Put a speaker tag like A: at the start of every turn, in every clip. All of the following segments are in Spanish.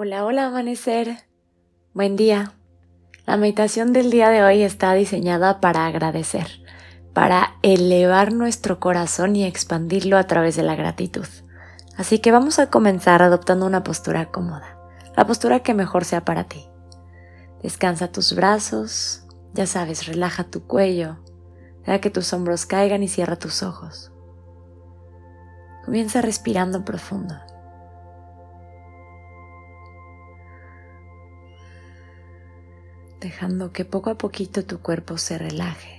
A: Hola, hola amanecer. Buen día. La meditación del día de hoy está diseñada para agradecer, para elevar nuestro corazón y expandirlo a través de la gratitud. Así que vamos a comenzar adoptando una postura cómoda, la postura que mejor sea para ti. Descansa tus brazos, ya sabes, relaja tu cuello, deja que tus hombros caigan y cierra tus ojos. Comienza respirando profundo. Dejando que poco a poquito tu cuerpo se relaje.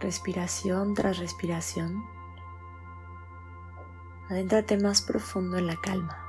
A: Respiración tras respiración, adéntrate más profundo en la calma.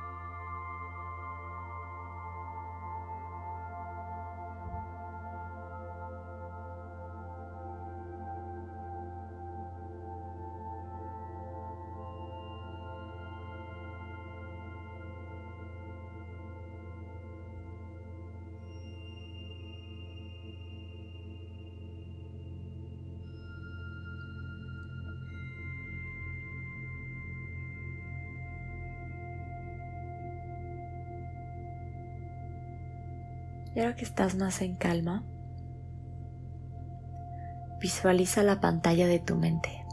A: Y ahora que estás más en calma, visualiza la pantalla de tu mente.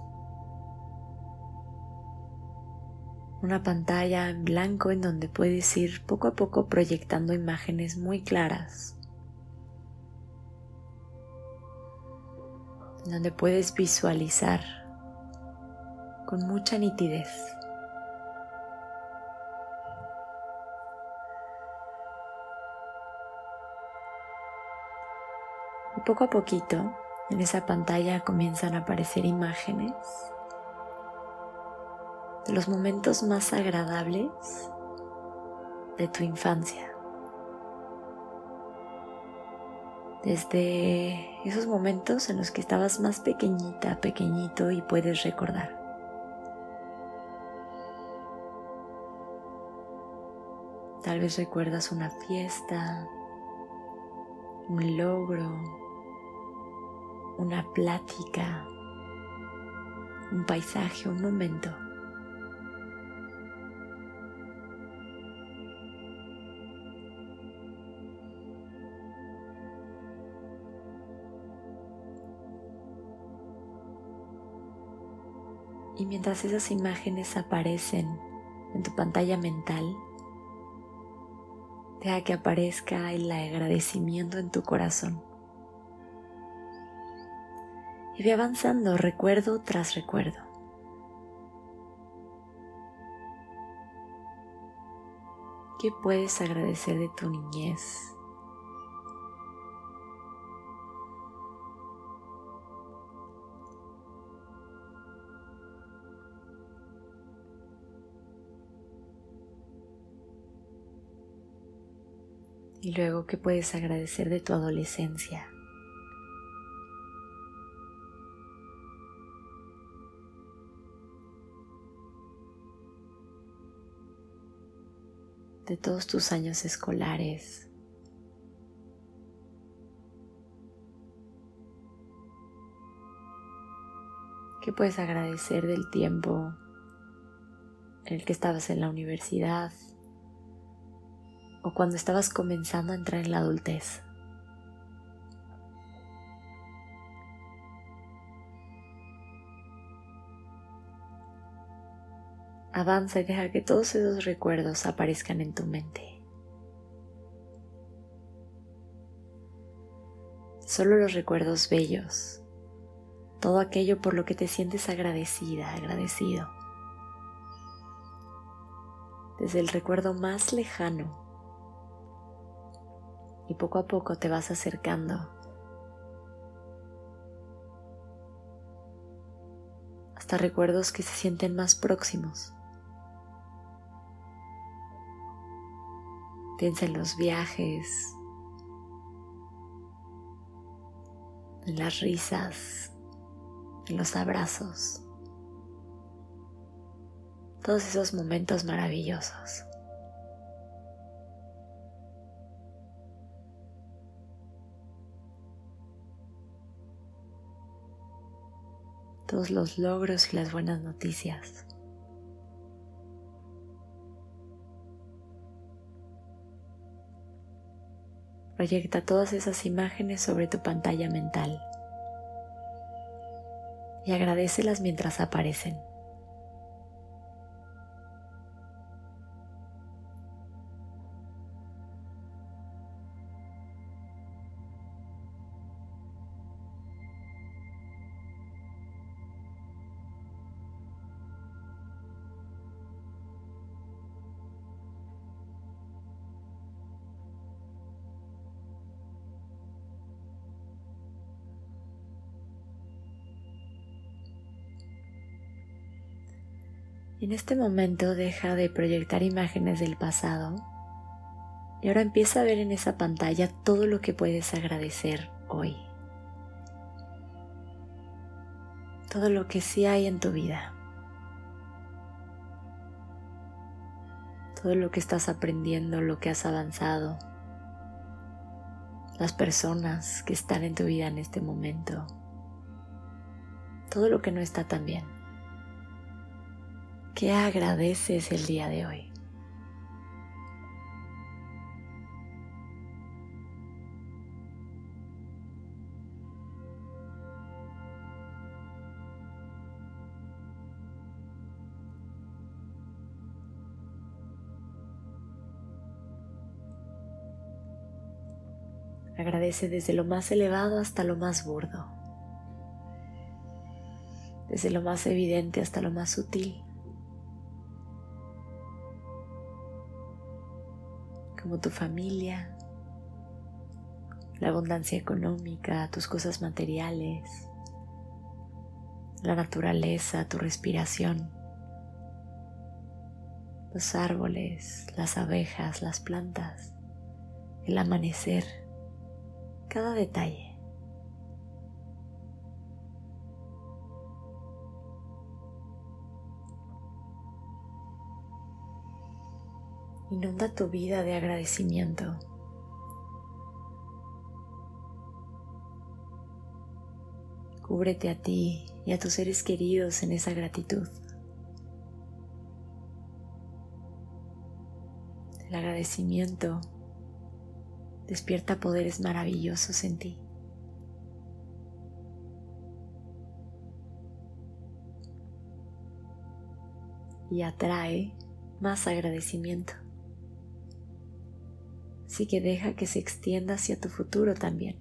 A: Una pantalla en blanco en donde puedes ir poco a poco proyectando imágenes muy claras. En donde puedes visualizar con mucha nitidez Poco a poquito en esa pantalla comienzan a aparecer imágenes de los momentos más agradables de tu infancia. Desde esos momentos en los que estabas más pequeñita, pequeñito y puedes recordar. Tal vez recuerdas una fiesta, un logro, una plática, un paisaje, un momento. Y mientras esas imágenes aparecen en tu pantalla mental, deja que aparezca el agradecimiento en tu corazón. Y ve avanzando recuerdo tras recuerdo. ¿Qué puedes agradecer de tu niñez? Y luego, ¿qué puedes agradecer de tu adolescencia? De todos tus años escolares. ¿Qué puedes agradecer del tiempo en el que estabas en la universidad o cuando estabas comenzando a entrar en la adultez? Avanza y deja que todos esos recuerdos aparezcan en tu mente. Solo los recuerdos bellos, todo aquello por lo que te sientes agradecida, agradecido. Desde el recuerdo más lejano y poco a poco te vas acercando hasta recuerdos que se sienten más próximos. Piensa en los viajes, en las risas, en los abrazos, todos esos momentos maravillosos. Todos los logros y las buenas noticias. Proyecta todas esas imágenes sobre tu pantalla mental y agradecelas mientras aparecen. En este momento deja de proyectar imágenes del pasado y ahora empieza a ver en esa pantalla todo lo que puedes agradecer hoy. Todo lo que sí hay en tu vida. Todo lo que estás aprendiendo, lo que has avanzado. Las personas que están en tu vida en este momento. Todo lo que no está tan bien. ¿Qué agradeces el día de hoy? Agradece desde lo más elevado hasta lo más burdo, desde lo más evidente hasta lo más sutil. Como tu familia, la abundancia económica, tus cosas materiales, la naturaleza, tu respiración, los árboles, las abejas, las plantas, el amanecer, cada detalle. Inunda tu vida de agradecimiento. Cúbrete a ti y a tus seres queridos en esa gratitud. El agradecimiento despierta poderes maravillosos en ti. Y atrae más agradecimiento. Así que deja que se extienda hacia tu futuro también.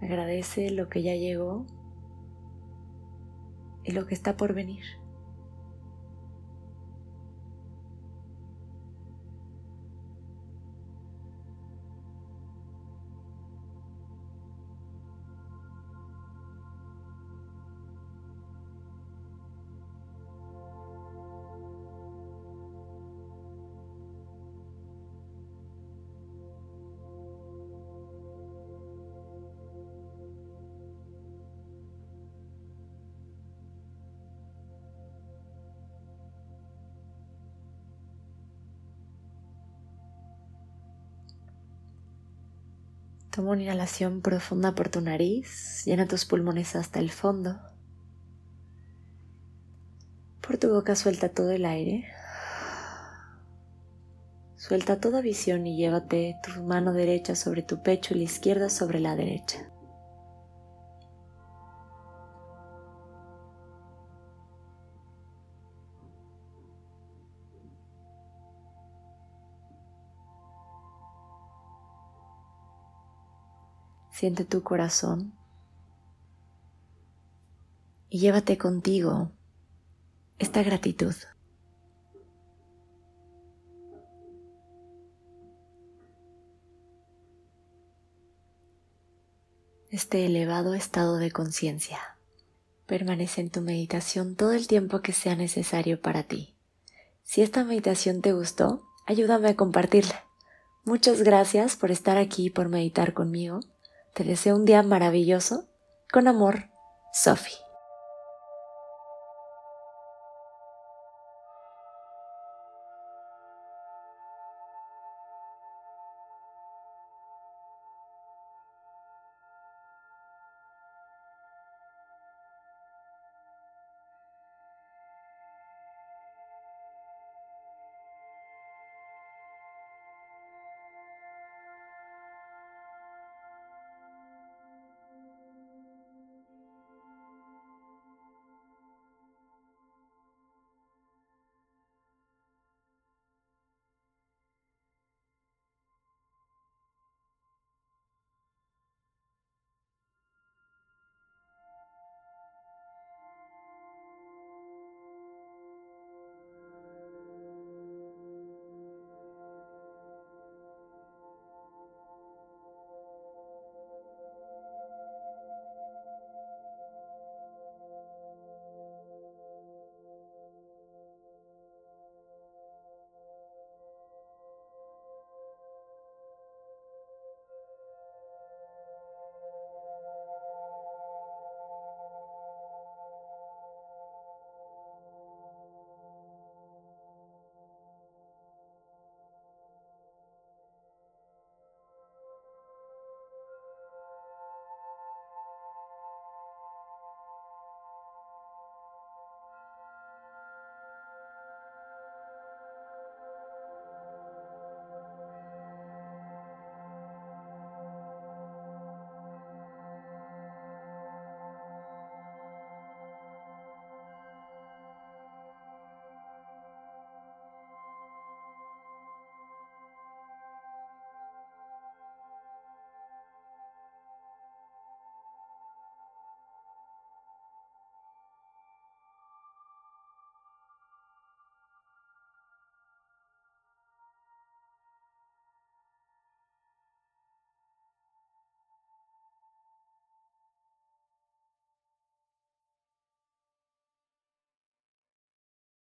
A: Agradece lo que ya llegó y lo que está por venir. Toma una inhalación profunda por tu nariz, llena tus pulmones hasta el fondo. Por tu boca suelta todo el aire. Suelta toda visión y llévate tu mano derecha sobre tu pecho y la izquierda sobre la derecha. Siente tu corazón y llévate contigo esta gratitud. Este elevado estado de conciencia. Permanece en tu meditación todo el tiempo que sea necesario para ti. Si esta meditación te gustó, ayúdame a compartirla. Muchas gracias por estar aquí y por meditar conmigo. Te deseo un día maravilloso. Con amor, Sophie.